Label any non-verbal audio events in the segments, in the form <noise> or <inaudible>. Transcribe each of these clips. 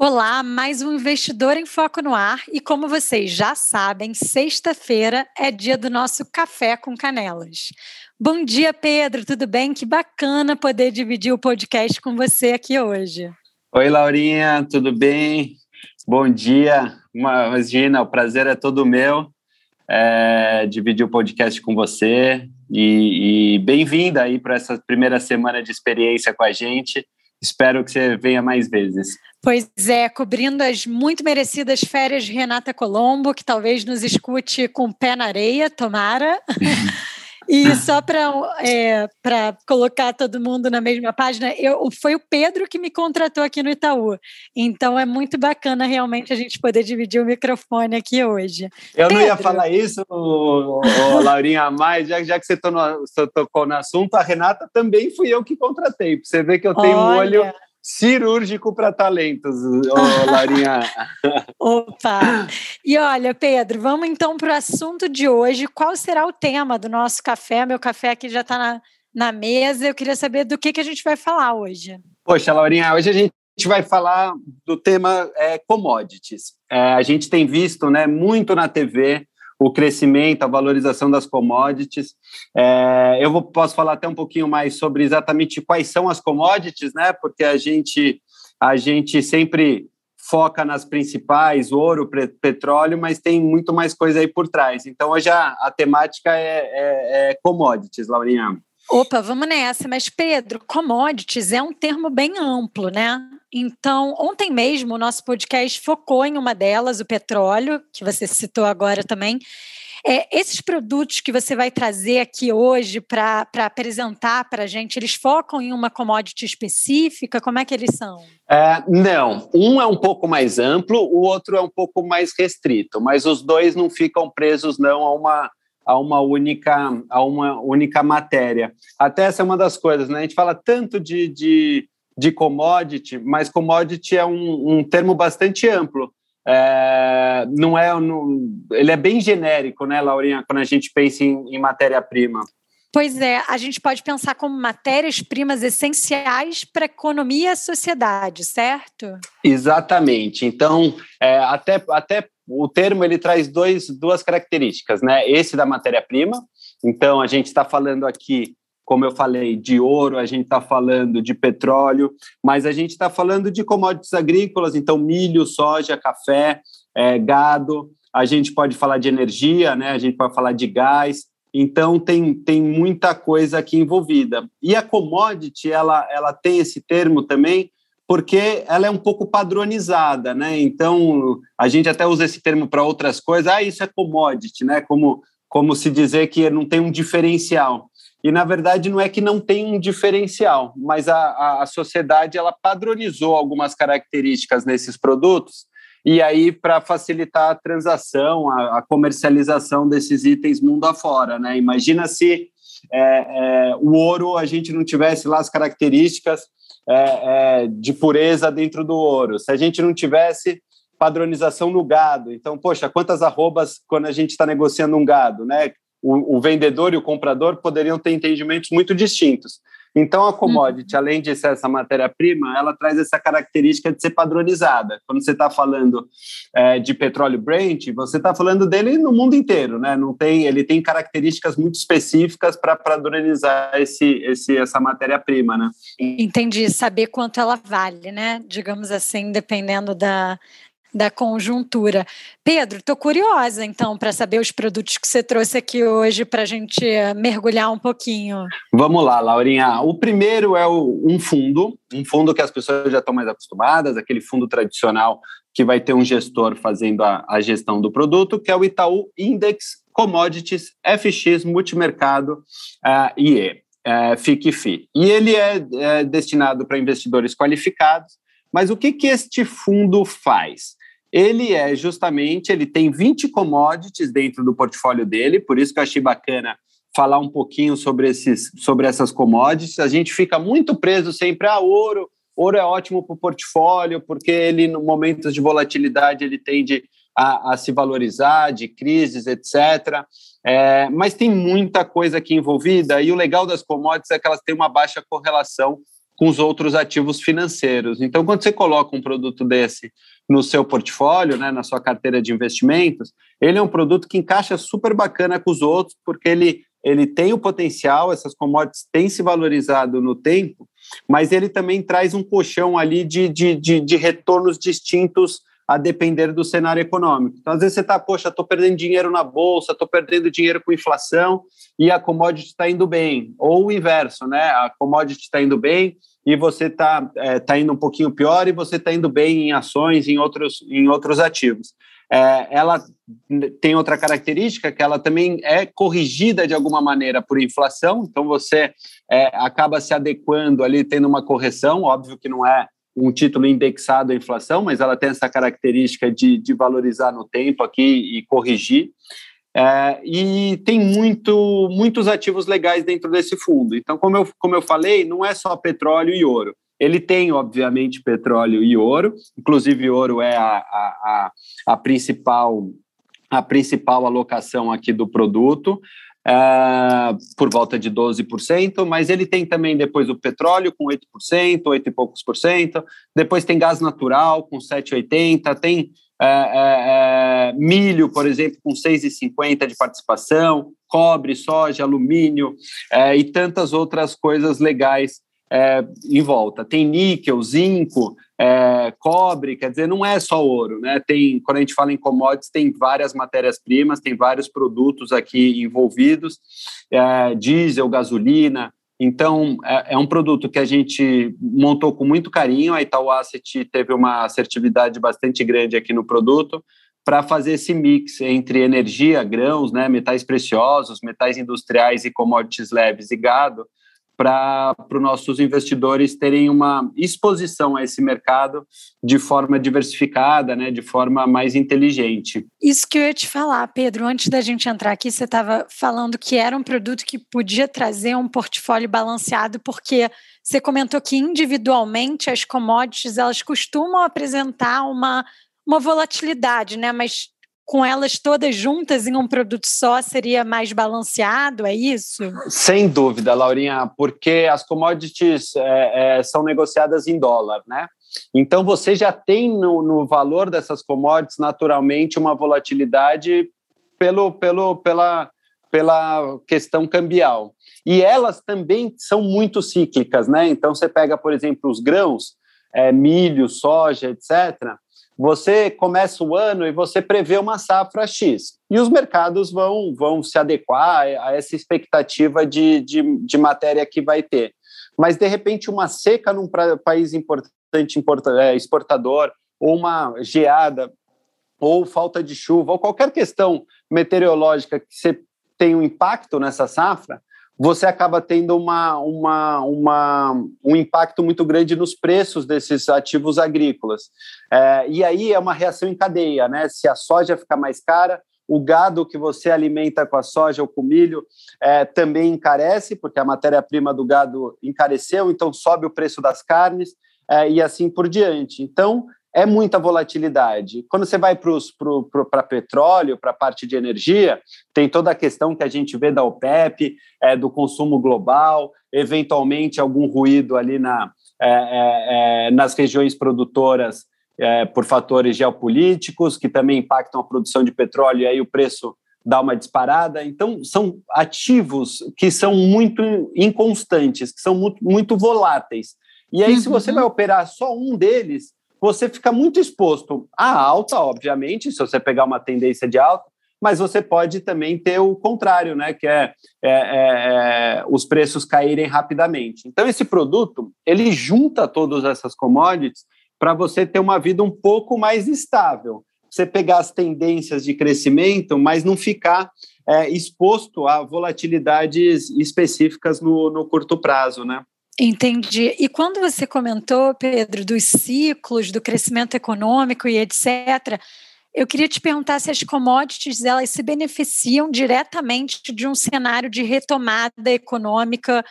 Olá, mais um Investidor em Foco no Ar. E como vocês já sabem, sexta-feira é dia do nosso Café com Canelas. Bom dia, Pedro, tudo bem? Que bacana poder dividir o podcast com você aqui hoje. Oi, Laurinha, tudo bem? Bom dia. Imagina, o prazer é todo meu é, dividir o podcast com você. E, e bem-vinda aí para essa primeira semana de experiência com a gente. Espero que você venha mais vezes. Pois é, cobrindo as muito merecidas férias de Renata Colombo, que talvez nos escute com o pé na areia, tomara. <laughs> E só para é, colocar todo mundo na mesma página, eu, foi o Pedro que me contratou aqui no Itaú. Então é muito bacana realmente a gente poder dividir o microfone aqui hoje. Eu Pedro, não ia falar isso, ô, ô, Laurinha, mais, já, já que você, no, você tocou no assunto, a Renata também fui eu que contratei. Você vê que eu tenho Olha. um olho cirúrgico para talentos, Larinha. <laughs> Opa! E olha, Pedro, vamos então para o assunto de hoje. Qual será o tema do nosso café? Meu café aqui já está na, na mesa. Eu queria saber do que, que a gente vai falar hoje. Poxa, Laurinha, hoje a gente vai falar do tema é, commodities. É, a gente tem visto né, muito na TV o crescimento, a valorização das commodities. É, eu vou, posso falar até um pouquinho mais sobre exatamente quais são as commodities, né? Porque a gente, a gente sempre foca nas principais, ouro, petróleo, mas tem muito mais coisa aí por trás. Então, hoje a, a temática é, é, é commodities, Laurinha. Opa, vamos nessa. Mas, Pedro, commodities é um termo bem amplo, né? Então, ontem mesmo, o nosso podcast focou em uma delas, o petróleo, que você citou agora também. É, esses produtos que você vai trazer aqui hoje para apresentar para a gente, eles focam em uma commodity específica? Como é que eles são? É, não, um é um pouco mais amplo, o outro é um pouco mais restrito, mas os dois não ficam presos não a uma a uma única a uma única matéria. Até essa é uma das coisas, né? A gente fala tanto de, de de commodity, mas commodity é um, um termo bastante amplo. É, não é, não, ele é bem genérico, né, Laurinha, quando a gente pensa em, em matéria-prima. Pois é, a gente pode pensar como matérias-primas essenciais para a economia e a sociedade, certo? Exatamente. Então, é, até, até o termo ele traz dois, duas características, né? Esse da matéria-prima. Então, a gente está falando aqui como eu falei, de ouro, a gente está falando de petróleo, mas a gente está falando de commodities agrícolas, então milho, soja, café, é, gado, a gente pode falar de energia, né? a gente pode falar de gás, então tem, tem muita coisa aqui envolvida. E a commodity, ela, ela tem esse termo também, porque ela é um pouco padronizada, né? Então a gente até usa esse termo para outras coisas, ah, isso é commodity, né? Como, como se dizer que não tem um diferencial. E, na verdade, não é que não tem um diferencial, mas a, a sociedade ela padronizou algumas características nesses produtos, e aí para facilitar a transação, a, a, comercialização desses itens mundo afora. Né? Imagina se é, é, o ouro a gente não tivesse lá as características é, é de pureza dentro do ouro, se a gente não tivesse padronização no gado. Então, poxa, quantas arrobas quando a gente está negociando um gado, né? O, o, vendedor e o comprador poderiam ter entendimentos muito distintos. Então, a commodity, uhum. além de ser essa matéria-prima, ela traz essa característica de ser padronizada. Quando você está falando é, de petróleo Brent, você está falando dele no mundo inteiro, né? Não tem, ele tem características muito específicas para padronizar esse, esse, essa matéria-prima, né? Entendi. Saber quanto ela vale, né? Digamos assim, dependendo da, da conjuntura. Pedro, estou curiosa então para saber os produtos que você trouxe aqui hoje para a gente mergulhar um pouquinho. Vamos lá, Laurinha. O primeiro é o, um fundo, um fundo que as pessoas já estão mais acostumadas, aquele fundo tradicional que vai ter um gestor fazendo a, a gestão do produto, que é o Itaú Index Commodities FX Multimercado uh, IE, uh, FIC-FI. E ele é, é destinado para investidores qualificados, mas o que, que este fundo faz? Ele é justamente, ele tem 20 commodities dentro do portfólio dele, por isso que eu achei bacana falar um pouquinho sobre, esses, sobre essas commodities. A gente fica muito preso sempre a ouro, ouro é ótimo para o portfólio, porque ele, no momentos de volatilidade, ele tende a, a se valorizar, de crises, etc. É, mas tem muita coisa aqui envolvida, e o legal das commodities é que elas têm uma baixa correlação com os outros ativos financeiros. Então, quando você coloca um produto desse no seu portfólio, né, na sua carteira de investimentos, ele é um produto que encaixa super bacana com os outros, porque ele, ele tem o potencial, essas commodities têm se valorizado no tempo, mas ele também traz um colchão ali de, de, de, de retornos distintos a depender do cenário econômico. Então, às vezes você está, poxa, estou perdendo dinheiro na bolsa, estou perdendo dinheiro com inflação e a commodity está indo bem. Ou o inverso, né? A commodity está indo bem e você está é, tá indo um pouquinho pior e você está indo bem em ações, em outros, em outros ativos. É, ela tem outra característica que ela também é corrigida de alguma maneira por inflação, então você é, acaba se adequando ali, tendo uma correção, óbvio que não é um título indexado à inflação, mas ela tem essa característica de, de valorizar no tempo aqui e corrigir. É, e tem muito, muitos ativos legais dentro desse fundo. Então, como eu, como eu falei, não é só petróleo e ouro. Ele tem, obviamente, petróleo e ouro, inclusive ouro é a, a, a, a principal a principal alocação aqui do produto, uh, por volta de 12%, mas ele tem também depois o petróleo com 8%, 8 e poucos por cento, depois tem gás natural com 7,80%, tem uh, uh, milho, por exemplo, com 6,50% de participação, cobre, soja, alumínio e tantas outras coisas legais é, em volta. Tem níquel, zinco, é, cobre, quer dizer, não é só ouro, né? Tem, quando a gente fala em commodities, tem várias matérias-primas, tem vários produtos aqui envolvidos, é, diesel, gasolina. Então, é, é, um produto que a gente montou com muito carinho. A Itaú Asset teve uma assertividade bastante grande aqui no produto para fazer esse mix entre energia, grãos, né, metais preciosos, metais industriais e commodities leves e gado, para os nossos investidores terem uma exposição a esse mercado de forma diversificada, né, de forma mais inteligente. Isso que eu ia te falar, Pedro, antes da gente entrar aqui, você estava falando que era um produto que podia trazer um portfólio balanceado, porque você comentou que individualmente as commodities elas costumam apresentar uma, uma volatilidade, né? Mas com elas todas juntas em um produto só seria mais balanceado, é isso? Sem dúvida, Laurinha, porque as commodities é, é, são negociadas em dólar, né? Então você já tem no, no, valor dessas commodities naturalmente uma volatilidade pelo, pelo, pela, pela questão cambial. E elas também são muito cíclicas, né? Então você pega, por exemplo, os grãos, é, milho, soja, etc você começa o ano e você prevê uma safra X. E os mercados vão, vão se adequar a essa expectativa de, de, de matéria que vai ter. Mas, de repente, uma seca num país importante, é, exportador, ou uma geada, ou falta de chuva, ou qualquer questão meteorológica que você tem um impacto nessa safra, você acaba tendo uma, uma, uma, um impacto muito grande nos preços desses ativos agrícolas. É, e aí é uma reação em cadeia, né? Se a soja ficar mais cara, o gado que você alimenta com a soja ou com milho é, também encarece, porque a matéria-prima do gado encareceu, então sobe o preço das carnes é, e assim por diante. Então, é muita volatilidade. Quando você vai para petróleo, para a parte de energia, tem toda a questão que a gente vê da OPEP, é, do consumo global, eventualmente algum ruído ali na, é, é, é nas regiões produtoras é, por fatores geopolíticos, que também impactam a produção de petróleo, e aí o preço dá uma disparada. Então, são ativos que são muito inconstantes, que são muito, muito voláteis. E aí, uhum. se você vai operar só um deles, você fica muito exposto à alta, obviamente, se você pegar uma tendência de alta, mas você pode também ter o contrário, né? Que é, é, é, é os preços caírem rapidamente. Então, esse produto ele junta todas essas commodities para você ter uma vida um pouco mais estável. Você pegar as tendências de crescimento, mas não ficar é, exposto a volatilidades específicas no, no curto prazo, né? Entendi. E quando você comentou, Pedro, dos ciclos, do crescimento econômico e etc., eu queria te perguntar se as commodities elas se beneficiam diretamente de um cenário de retomada econômica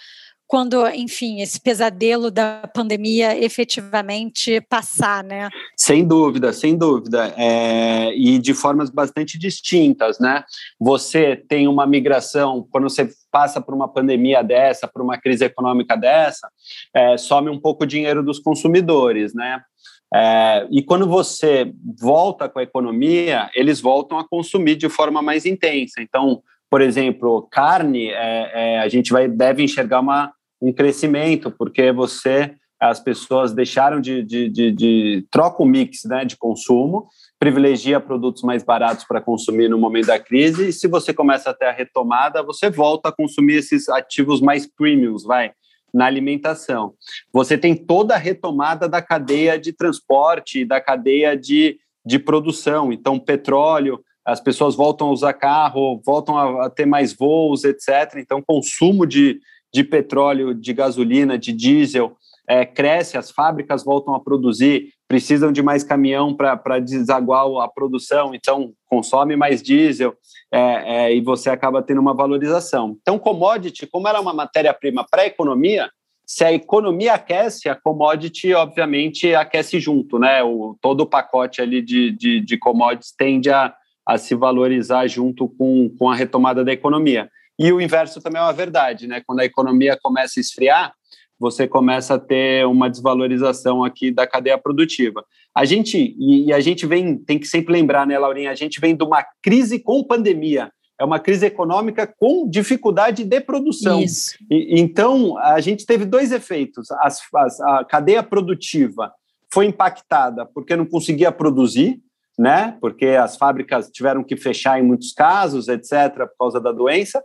quando, enfim, esse pesadelo da pandemia efetivamente passar, né? Sem dúvida, sem dúvida, é, e de formas bastante distintas, né? Você tem uma migração, quando você passa por uma pandemia dessa, por uma crise econômica dessa, é, some um pouco o dinheiro dos consumidores, né? É, e quando você volta com a economia, eles voltam a consumir de forma mais intensa. Então, por exemplo, carne, é, é, a gente vai, deve enxergar uma, um crescimento, porque você, as pessoas deixaram de, de, de, de troca o mix né, de consumo, privilegia produtos mais baratos para consumir no momento da crise, e se você começa a ter a retomada, você volta a consumir esses ativos mais premiums, vai, na alimentação. Você tem toda a retomada da cadeia de transporte, da cadeia de, de produção, então petróleo, as pessoas voltam a usar carro, voltam a, a ter mais voos, etc. Então, consumo de, de petróleo, de gasolina, de diesel é, cresce, as fábricas voltam a produzir, precisam de mais caminhão para desaguar a produção, então consome mais diesel é, é, e você acaba tendo uma valorização. Então, commodity, como ela é uma matéria-prima para a economia, se a economia aquece, a commodity, obviamente, aquece junto, né? O, todo o pacote ali de, de, de commodities tende a, a se valorizar junto com, com a retomada da economia. E o inverso também é uma verdade, né? Quando a economia começa a esfriar, você começa a ter uma desvalorização aqui da cadeia produtiva. A gente e, a gente vem, tem que sempre lembrar, né, Laurinha? A gente vem de uma crise com pandemia. É uma crise econômica com dificuldade de produção. Isso. E, então, a gente teve dois efeitos. As, as, a cadeia produtiva foi impactada porque não conseguia produzir, né? Porque as fábricas tiveram que fechar em muitos casos, etc., por causa da doença,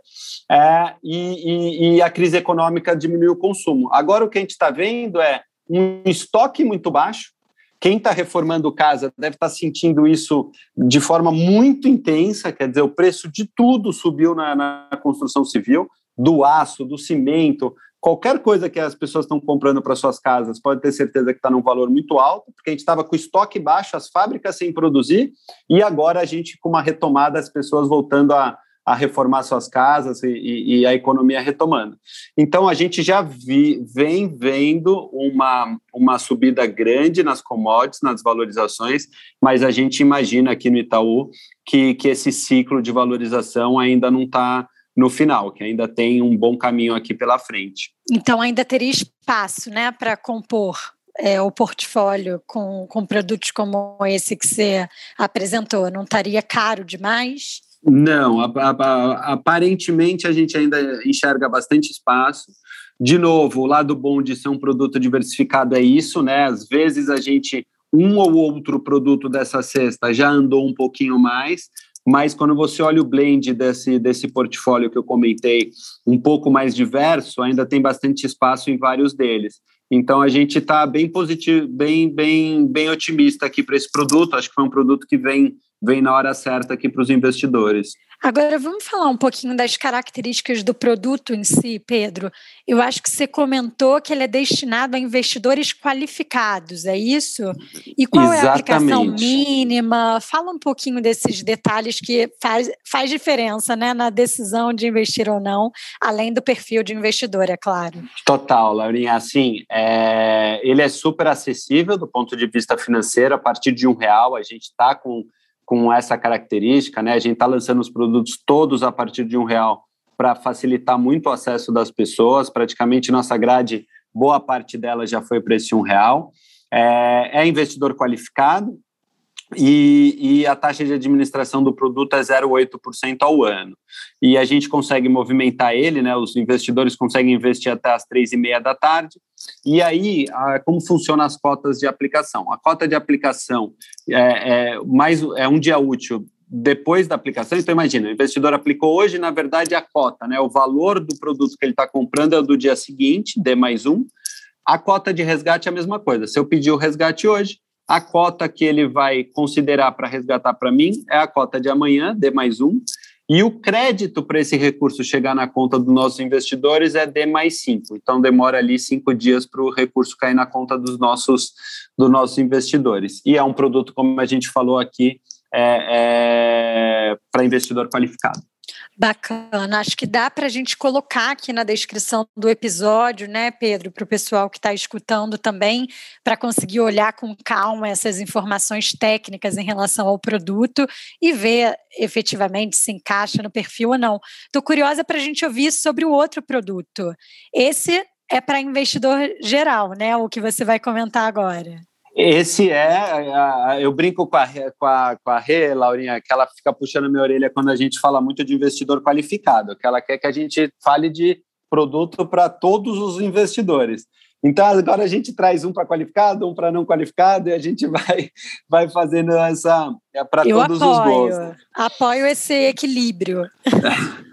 é, e, e, e, a crise econômica diminuiu o consumo. Agora o que a gente está vendo é um estoque muito baixo. Quem está reformando casa deve estar tá sentindo isso de forma muito intensa, quer dizer, o preço de tudo subiu na, na construção civil, do aço, do cimento, qualquer coisa que as pessoas estão comprando para suas casas, pode ter certeza que está num valor muito alto, porque a gente estava com estoque baixo, as fábricas sem produzir, e agora a gente, com uma retomada, as pessoas voltando a, a reformar suas casas e, e, e, a economia retomando. Então, a gente já vi, vem vendo uma, uma subida grande nas commodities, nas valorizações, mas a gente imagina aqui no Itaú que, que esse ciclo de valorização ainda não está no final, que ainda tem um bom caminho aqui pela frente. Então ainda teria espaço, né, para compor é, o portfólio com, com produtos como esse que você apresentou? Não estaria caro demais? Não, a, a, aparentemente a gente ainda enxerga bastante espaço. De novo, o lado bom de ser um produto diversificado é isso, né? Às vezes a gente um ou outro produto dessa cesta já andou um pouquinho mais, mas quando você olha o blend desse, desse portfólio que eu comentei, um pouco mais diverso, ainda tem bastante espaço em vários deles. Então a gente está bem positivo, bem, bem, bem otimista aqui para esse produto. Acho que foi um produto que vem vem na hora certa aqui para os investidores. Agora vamos falar um pouquinho das características do produto em si, Pedro. Eu acho que você comentou que ele é destinado a investidores qualificados, é isso? E qual Exatamente. é a aplicação mínima? Fala um pouquinho desses detalhes que faz, faz diferença né, na decisão de investir ou não, além do perfil de investidor, é claro. Total, Laurinha. Assim, é, ele é super acessível do ponto de vista financeiro. A partir de um real, a gente está com com essa característica, né? A gente está lançando os produtos todos a partir de um real para facilitar muito o acesso das pessoas. Praticamente nossa grade, boa parte dela já foi para esse um real. É, é investidor qualificado, e, e, a taxa de administração do produto é 0,8% ao ano. E a gente consegue movimentar ele, né? Os investidores conseguem investir até as três e meia da tarde. E aí, a, como funcionam as cotas de aplicação? A cota de aplicação é, é, mais, é um dia útil depois da aplicação. Então, imagina, o investidor aplicou hoje, na verdade, a cota, né? O valor do produto que ele está comprando é do dia seguinte, D mais um. A cota de resgate é a mesma coisa. Se eu pedir o resgate hoje, a cota que ele vai considerar para resgatar para mim é a cota de amanhã, D mais um, E o crédito para esse recurso chegar na conta dos nossos investidores é D mais 5. Então, demora ali cinco dias para o recurso cair na conta dos nossos, dos nossos investidores. E é um produto, como a gente falou aqui, é, é para investidor qualificado. Bacana, acho que dá para a gente colocar aqui na descrição do episódio, né, Pedro, para o pessoal que está escutando também, para conseguir olhar com calma essas informações técnicas em relação ao produto e ver efetivamente se encaixa no perfil ou não. Estou curiosa para a gente ouvir sobre o outro produto. Esse é para investidor geral, né? O que você vai comentar agora. Esse é, eu brinco com a, com, a, com a Rê, Laurinha, que ela fica puxando minha orelha quando a gente fala muito de investidor qualificado, que ela quer que a gente fale de produto para todos os investidores. Então, agora a gente traz um para qualificado, um para não qualificado, e a gente <laughs> vai, vai fazendo essa é, para todos apoio, os gostos. Apoio esse equilíbrio. <laughs>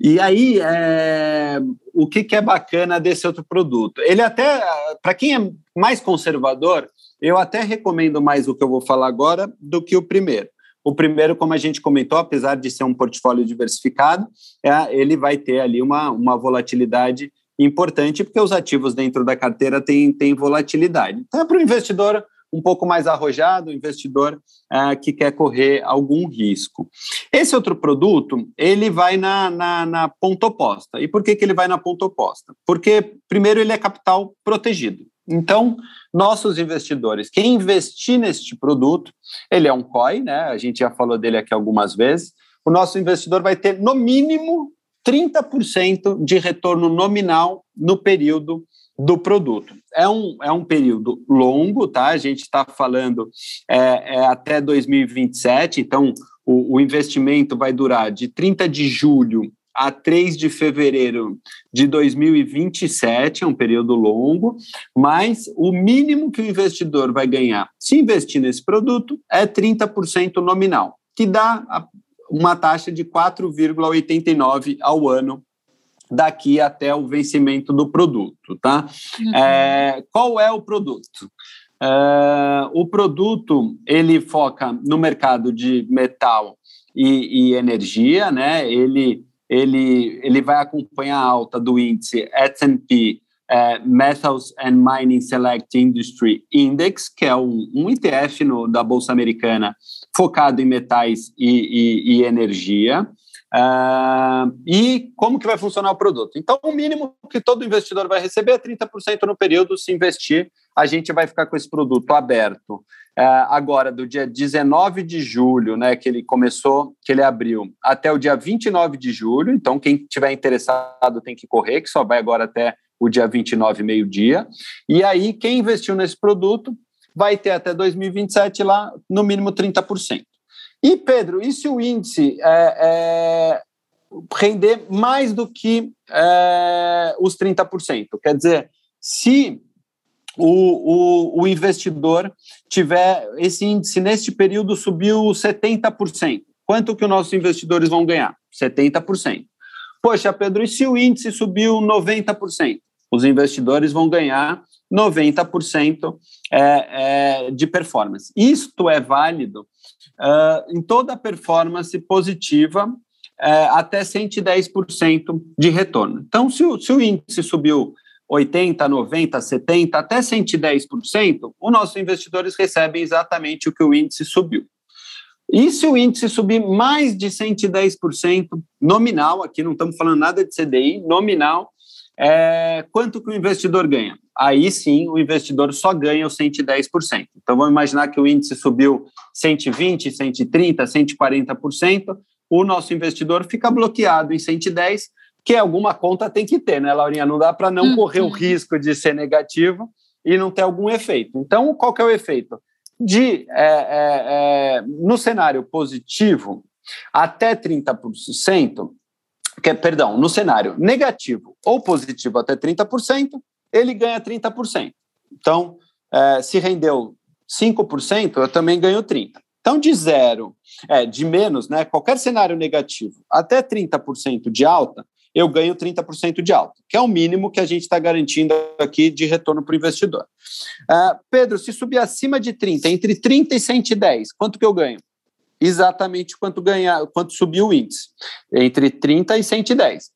e aí, é, o que, que é bacana desse outro produto? Ele até, para quem é mais conservador, eu até recomendo mais o que eu vou falar agora do que o primeiro. O primeiro, como a gente comentou, apesar de ser um portfólio diversificado, é, ele vai ter ali uma, uma volatilidade importante, porque os ativos dentro da carteira têm, têm volatilidade. Então, é para o investidor um pouco mais arrojado, investidor uh, que quer correr algum risco. Esse outro produto, ele vai na, na, na, ponta oposta. E por que, que ele vai na ponta oposta? Porque, primeiro, ele é capital protegido. Então, nossos investidores, quem investir neste produto, ele é um COI, né? A gente já falou dele aqui algumas vezes. O nosso investidor vai ter, no mínimo, 30% de retorno nominal no período do produto. É um, é um período longo, tá? A gente está falando é, é, até 2027, então o, o investimento vai durar de 30 de julho a 3 de fevereiro de 2027, é um período longo, mas o mínimo que o investidor vai ganhar se investir nesse produto é 30% nominal, que dá uma taxa de 4,89 ao ano daqui até o vencimento do produto, tá? Uhum. É, qual é o produto? É, o produto ele foca no mercado de metal e, e energia, né? Ele ele ele vai acompanhar a alta do índice S&P é, Metals and Mining Select Industry Index, que é um, um ETF no, da bolsa americana focado em metais e, e, e energia. Uh, e como que vai funcionar o produto? Então, o mínimo que todo investidor vai receber é 30% no período. Se investir, a gente vai ficar com esse produto aberto. Uh, agora, do dia 19 de julho, né, que ele começou, que ele abriu, até o dia 29 de julho. Então, quem tiver interessado tem que correr, que só vai agora até o dia 29, meio-dia. E aí, quem investiu nesse produto vai ter até 2027 lá, no mínimo 30%. E, Pedro, e se o índice é, é, render mais do que é, os 30%? Quer dizer, se o, o, o, investidor tiver esse índice neste período subiu 70%, quanto que os nossos investidores vão ganhar? 70%. Poxa, Pedro, e se o índice subiu 90%? Os investidores vão ganhar 90% é, é, de performance. Isto é válido uh, em toda performance positiva uh, até 110% de retorno. Então, se o, se o índice subiu 80, 90, 70, até 110%, os nossos investidores recebem exatamente o que o índice subiu. E se o índice subir mais de 110% nominal, aqui não estamos falando nada de CDI, nominal, é, quanto que o investidor ganha? Aí sim, o investidor só ganha os 110%. Então, vamos imaginar que o índice subiu 120%, 130%, 140%, o nosso investidor fica bloqueado em 110%, que alguma conta tem que ter, né, Laurinha? Não dá para não uhum. correr o risco de ser negativo e não ter algum efeito. Então, qual que é o efeito? De, é, é, é no cenário positivo, até 30%, que, perdão, no cenário negativo ou positivo até 30%, ele ganha 30%. Então, é, se rendeu 5%, eu também ganho 30%. Então, de zero, é, de menos, né, qualquer cenário negativo até 30% de alta, eu ganho 30% de alta, que é o mínimo que a gente está garantindo aqui de retorno para o investidor. Uh, Pedro, se subir acima de 30, entre 30 e 110, quanto que eu ganho? Exatamente quanto ganhar, quanto subiu o índice, entre 30 e 110.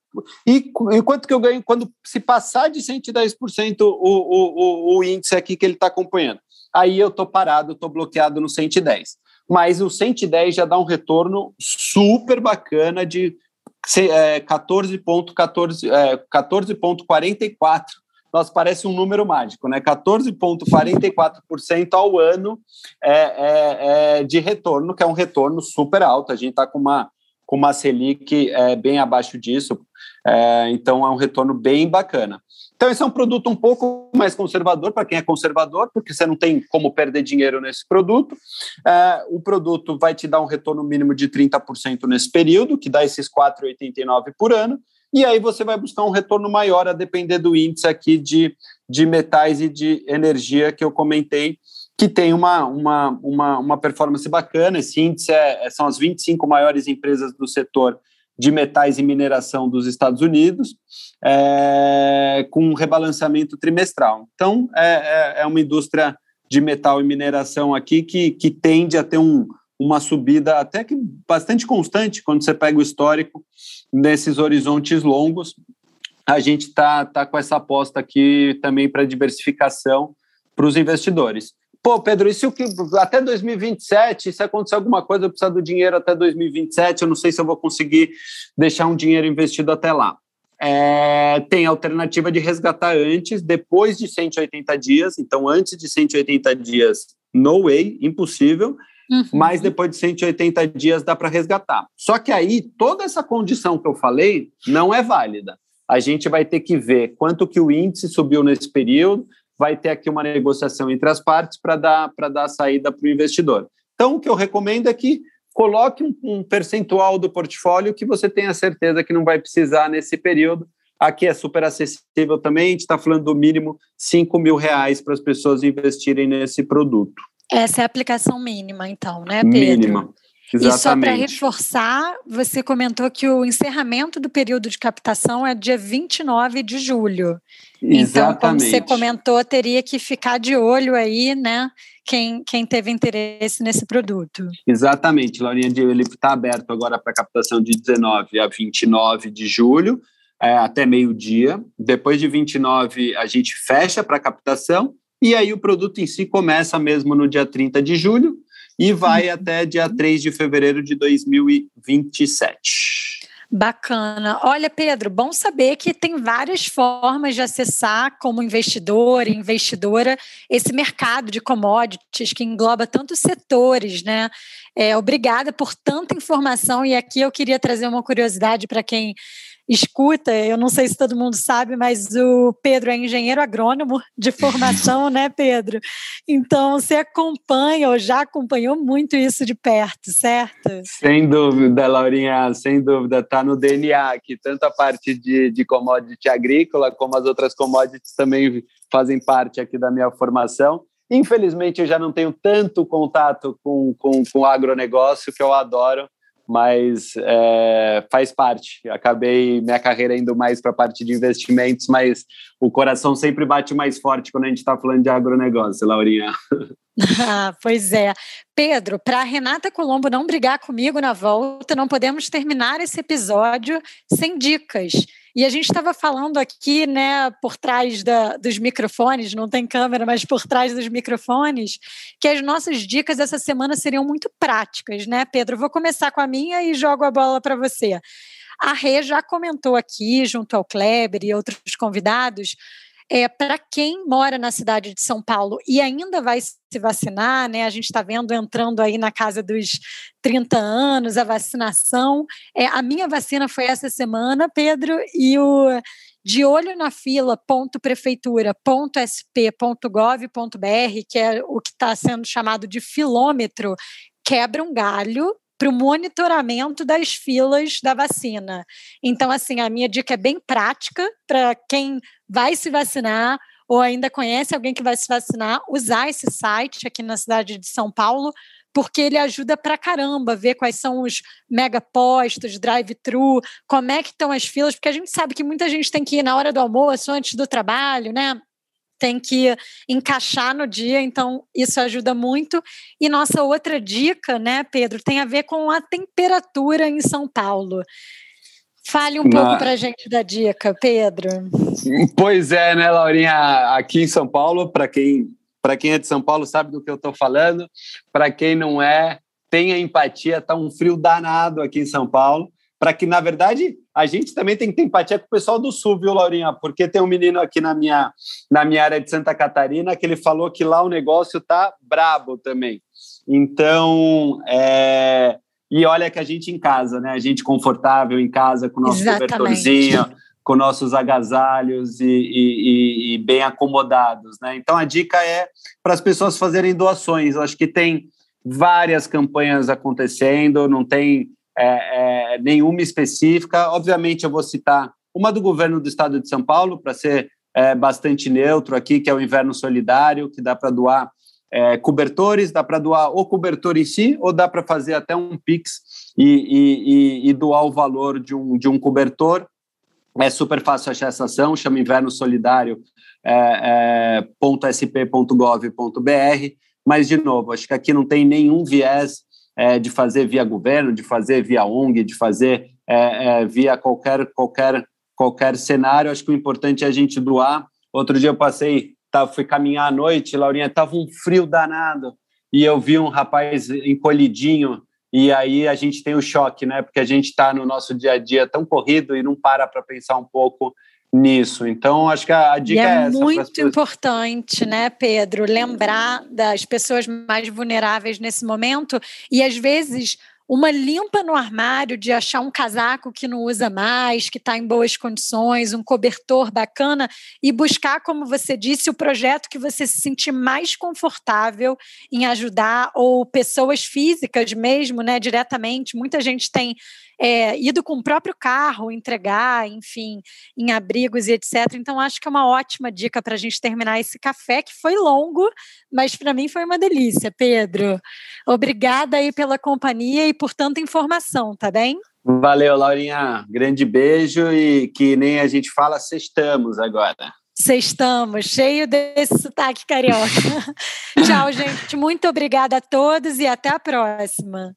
E, e quanto que eu ganho quando se passar de 110% o, o, o, o índice aqui que ele está acompanhando? Aí eu estou parado, estou bloqueado no 110. Mas o 110 já dá um retorno super bacana de é, 14,44. É, 14 nossa, parece um número mágico, né? 14,44% ao ano é, é, é, de retorno, que é um retorno super alto. A gente está com uma, com uma Selic é, bem abaixo disso, é, então é um retorno bem bacana. Então, esse é um produto um pouco mais conservador para quem é conservador, porque você não tem como perder dinheiro nesse produto. É, o produto vai te dar um retorno mínimo de 30% nesse período, que dá esses 4,89 por ano e aí você vai buscar um retorno maior a depender do índice aqui de, de metais e de energia que eu comentei, que tem uma, uma, uma, uma performance bacana. Esse índice é, é são as 25 maiores empresas do setor de metais e mineração dos Estados Unidos, é, com um rebalanceamento trimestral. Então, é, é, é uma indústria de metal e mineração aqui que, que tende a ter um, uma subida até que bastante constante quando você pega o histórico nesses horizontes longos. A gente está tá com essa aposta aqui também para diversificação para os investidores. Pô, Pedro, e se o que até 2027, se acontecer alguma coisa, eu precisar do dinheiro até 2027, eu não sei se eu vou conseguir deixar um dinheiro investido até lá. É, tem a alternativa de resgatar antes, depois de 180 dias. Então, antes de 180 dias, no way, impossível. Uhum. Mas depois de 180 dias dá para resgatar. Só que aí toda essa condição que eu falei não é válida. A gente vai ter que ver quanto que o índice subiu nesse período, vai ter aqui uma negociação entre as partes para dar para dar saída para o investidor. Então o que eu recomendo é que coloque um, um percentual do portfólio que você tenha certeza que não vai precisar nesse período. Aqui é super acessível também, a gente está falando do mínimo 5 mil reais para as pessoas investirem nesse produto. Essa é a aplicação mínima, então, né, Pedro? Mínima. Exatamente. E só para reforçar, você comentou que o encerramento do período de captação é dia 29 de julho. Exatamente. Então, como você comentou, teria que ficar de olho aí, né? Quem, quem teve interesse nesse produto. Exatamente, Laurinha, ele está aberto agora para captação de 19 a 29 de julho, é, até meio-dia. Depois de 29, a gente fecha para captação e aí o produto em si começa mesmo no dia 30 de julho e vai uhum. até dia 3 de fevereiro de 2027. Bacana. Olha, Pedro, bom saber que tem várias formas de acessar como investidor e investidora esse mercado de commodities que engloba tantos setores, né? É, obrigada por tanta informação e aqui eu queria trazer uma curiosidade para quem escuta, eu não sei se todo mundo sabe, mas o Pedro é engenheiro agrônomo de formação, né, Pedro? Então, você acompanha ou já acompanhou muito isso de perto, certo? Sem dúvida, Laurinha, sem dúvida, está no DNA aqui, tanto a parte de, de commodity agrícola, como as outras commodities também fazem parte aqui da minha formação. Infelizmente, eu já não tenho tanto contato com, com, com agronegócio, que eu adoro, mas é, faz parte. Acabei minha carreira indo mais para a parte de investimentos, mas o coração sempre bate mais forte quando a gente está falando de agronegócio, Laurinha. <laughs> Ah, pois é. Pedro, para Renata Colombo não brigar comigo na volta, não podemos terminar esse episódio sem dicas. E a gente estava falando aqui, né, por trás da, dos microfones, não tem câmera, mas por trás dos microfones, que as nossas dicas essa semana seriam muito práticas, né, Pedro? Vou começar com a minha e jogo a bola para você. A Rê já comentou aqui, junto ao Kleber e outros convidados, é, para quem mora na cidade de São Paulo e ainda vai se vacinar, né? A gente está vendo entrando aí na casa dos 30 anos a vacinação. É, a minha vacina foi essa semana, Pedro, e o de olho na fila.prefeitura.sp.gov.br, que é o que está sendo chamado de filômetro, quebra um galho para o monitoramento das filas da vacina. Então, assim, a minha dica é bem prática para quem vai se vacinar ou ainda conhece alguém que vai se vacinar, usar esse site aqui na cidade de São Paulo, porque ele ajuda para caramba ver quais são os megapostos, drive-thru, como é que estão as filas, porque a gente sabe que muita gente tem que ir na hora do almoço, antes do trabalho, né? Tem que encaixar no dia, então isso ajuda muito. E nossa outra dica, né, Pedro, tem a ver com a temperatura em São Paulo. Fale um Na... pouco para a gente da dica, Pedro. Pois é, né, Laurinha? Aqui em São Paulo, para quem, quem é de São Paulo sabe do que eu estou falando, para quem não é, tenha empatia, tá um frio danado aqui em São Paulo para que, na verdade, a gente também tem que ter empatia com o pessoal do Sul, viu, Laurinha? Porque tem um menino aqui na minha, na minha área de Santa Catarina que ele falou que lá o negócio tá brabo também. Então, é... e olha que a gente em casa, né? A gente confortável em casa, com o nosso Exatamente. cobertorzinho, com nossos agasalhos e, e, e, bem acomodados, né? Então, a dica é para as pessoas fazerem doações. Eu acho que tem várias campanhas acontecendo, não tem é, é, nenhuma específica. Obviamente, eu vou citar uma do governo do estado de São Paulo, para ser é, bastante neutro aqui, que é o Inverno Solidário, que dá para doar é, cobertores, dá para doar o cobertor em si, ou dá para fazer até um Pix e, e, e, doar o valor de um, de um cobertor. É super fácil achar essa ação, chama Inverno Solidário. É, é, .sp.gov.br, mas de novo, acho que aqui não tem nenhum viés é, de fazer via governo, de fazer via ONG, de fazer é, é, via qualquer, qualquer, qualquer cenário. Acho que o importante é a gente doar. Outro dia eu passei, tá, fui caminhar à noite, Laurinha, estava um frio danado, e eu vi um rapaz encolhidinho, e aí a gente tem o choque, né? Porque a gente está no nosso dia a dia tão corrido e não para para pensar um pouco nisso. Então, acho que a, a dica e é, é essa. muito importante, né, Pedro, lembrar das pessoas mais vulneráveis nesse momento e às vezes uma limpa no armário de achar um casaco que não usa mais, que está em boas condições, um cobertor bacana e buscar, como você disse, o projeto que você se sentir mais confortável em ajudar ou pessoas físicas mesmo, né, diretamente. Muita gente tem é, ido com o próprio carro entregar, enfim, em abrigos e etc. Então, acho que é uma ótima dica para a gente terminar esse café, que foi longo, mas para mim foi uma delícia, Pedro. Obrigada aí pela companhia e por tanta informação, tá bem? Valeu, Laurinha. Grande beijo e que nem a gente fala, sextamos agora. Sextamos, cheio desse sotaque carioca. <laughs> Tchau, gente. Muito obrigada a todos e até a próxima.